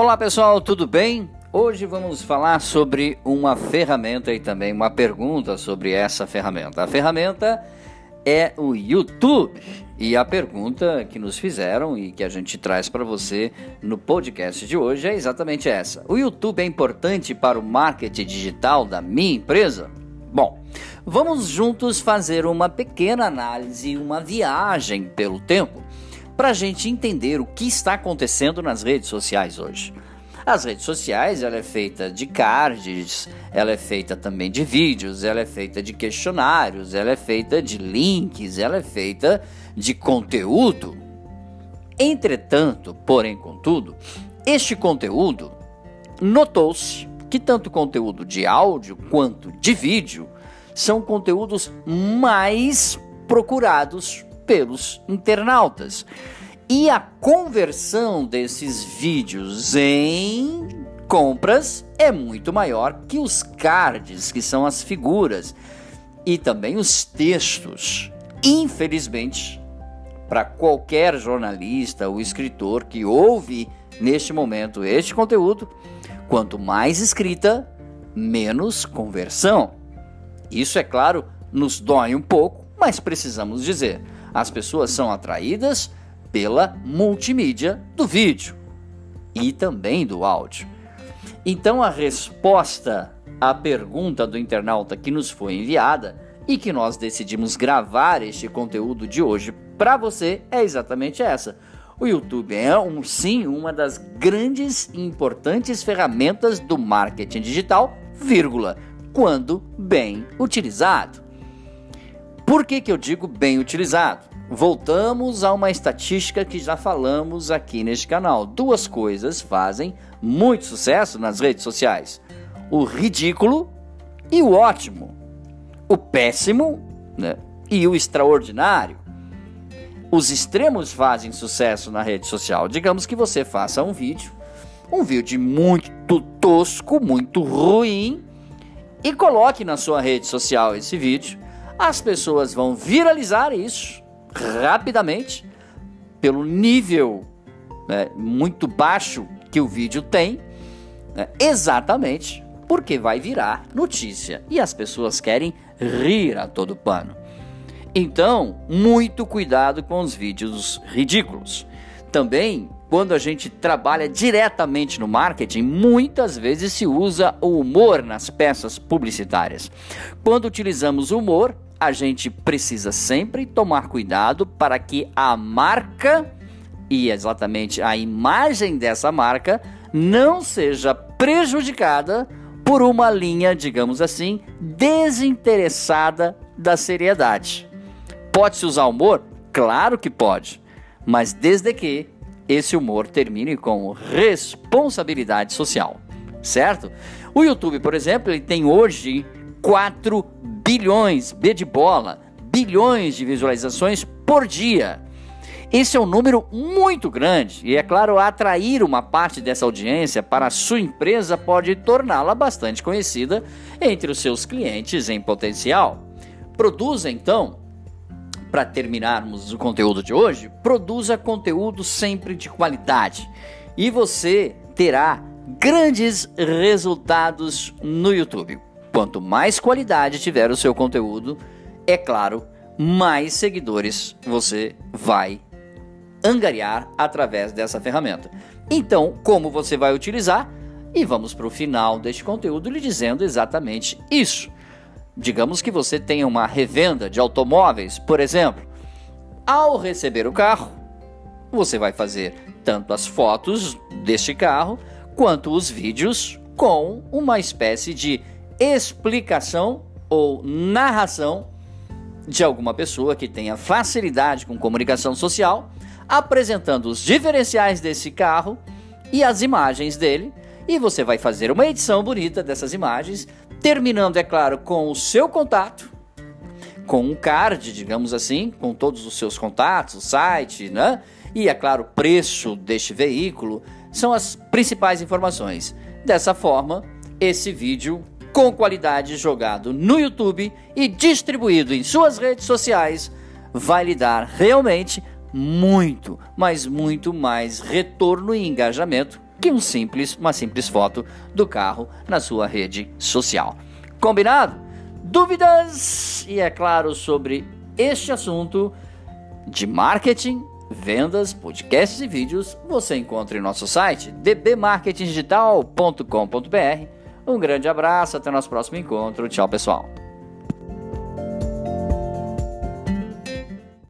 Olá pessoal, tudo bem? Hoje vamos falar sobre uma ferramenta e também uma pergunta sobre essa ferramenta. A ferramenta é o YouTube e a pergunta que nos fizeram e que a gente traz para você no podcast de hoje é exatamente essa: O YouTube é importante para o marketing digital da minha empresa? Bom, vamos juntos fazer uma pequena análise, uma viagem pelo tempo, para a gente entender o que está acontecendo nas redes sociais hoje. As redes sociais, ela é feita de cards, ela é feita também de vídeos, ela é feita de questionários, ela é feita de links, ela é feita de conteúdo. Entretanto, porém contudo, este conteúdo notou-se que tanto conteúdo de áudio quanto de vídeo são conteúdos mais procurados pelos internautas. E a conversão desses vídeos em compras é muito maior que os cards, que são as figuras, e também os textos. Infelizmente, para qualquer jornalista ou escritor que ouve neste momento este conteúdo, quanto mais escrita, menos conversão. Isso, é claro, nos dói um pouco, mas precisamos dizer: as pessoas são atraídas pela multimídia do vídeo e também do áudio. Então, a resposta à pergunta do internauta que nos foi enviada e que nós decidimos gravar este conteúdo de hoje para você é exatamente essa. O YouTube é um, sim uma das grandes e importantes ferramentas do marketing digital, vírgula, quando bem utilizado. Por que, que eu digo bem utilizado? Voltamos a uma estatística que já falamos aqui neste canal. Duas coisas fazem muito sucesso nas redes sociais: o ridículo e o ótimo, o péssimo né, e o extraordinário. Os extremos fazem sucesso na rede social. Digamos que você faça um vídeo, um vídeo muito tosco, muito ruim, e coloque na sua rede social esse vídeo. As pessoas vão viralizar isso rapidamente, pelo nível né, muito baixo que o vídeo tem, né, exatamente porque vai virar notícia e as pessoas querem rir a todo pano. Então, muito cuidado com os vídeos ridículos. Também, quando a gente trabalha diretamente no marketing, muitas vezes se usa o humor nas peças publicitárias. Quando utilizamos humor, a gente precisa sempre tomar cuidado para que a marca e exatamente a imagem dessa marca não seja prejudicada por uma linha, digamos assim, desinteressada da seriedade. Pode-se usar humor? Claro que pode, mas desde que esse humor termine com responsabilidade social, certo? O YouTube, por exemplo, ele tem hoje 4 bilhões, B de bola, bilhões de visualizações por dia. Esse é um número muito grande e, é claro, atrair uma parte dessa audiência para a sua empresa pode torná-la bastante conhecida entre os seus clientes em potencial. Produza então, para terminarmos o conteúdo de hoje, produza conteúdo sempre de qualidade e você terá grandes resultados no YouTube. Quanto mais qualidade tiver o seu conteúdo, é claro, mais seguidores você vai angariar através dessa ferramenta. Então, como você vai utilizar? E vamos para o final deste conteúdo lhe dizendo exatamente isso. Digamos que você tenha uma revenda de automóveis, por exemplo. Ao receber o carro, você vai fazer tanto as fotos deste carro quanto os vídeos com uma espécie de explicação ou narração de alguma pessoa que tenha facilidade com comunicação social, apresentando os diferenciais desse carro e as imagens dele, e você vai fazer uma edição bonita dessas imagens, terminando, é claro, com o seu contato, com um card, digamos assim, com todos os seus contatos, o site, né? E é claro, o preço deste veículo são as principais informações. Dessa forma, esse vídeo com qualidade jogado no YouTube e distribuído em suas redes sociais, vai lhe dar realmente muito, mas muito mais retorno e engajamento que um simples, uma simples foto do carro na sua rede social. Combinado? Dúvidas? E é claro, sobre este assunto de marketing, vendas, podcasts e vídeos, você encontra em nosso site dbmarketingdigital.com.br. Um grande abraço, até o nosso próximo encontro. Tchau, pessoal.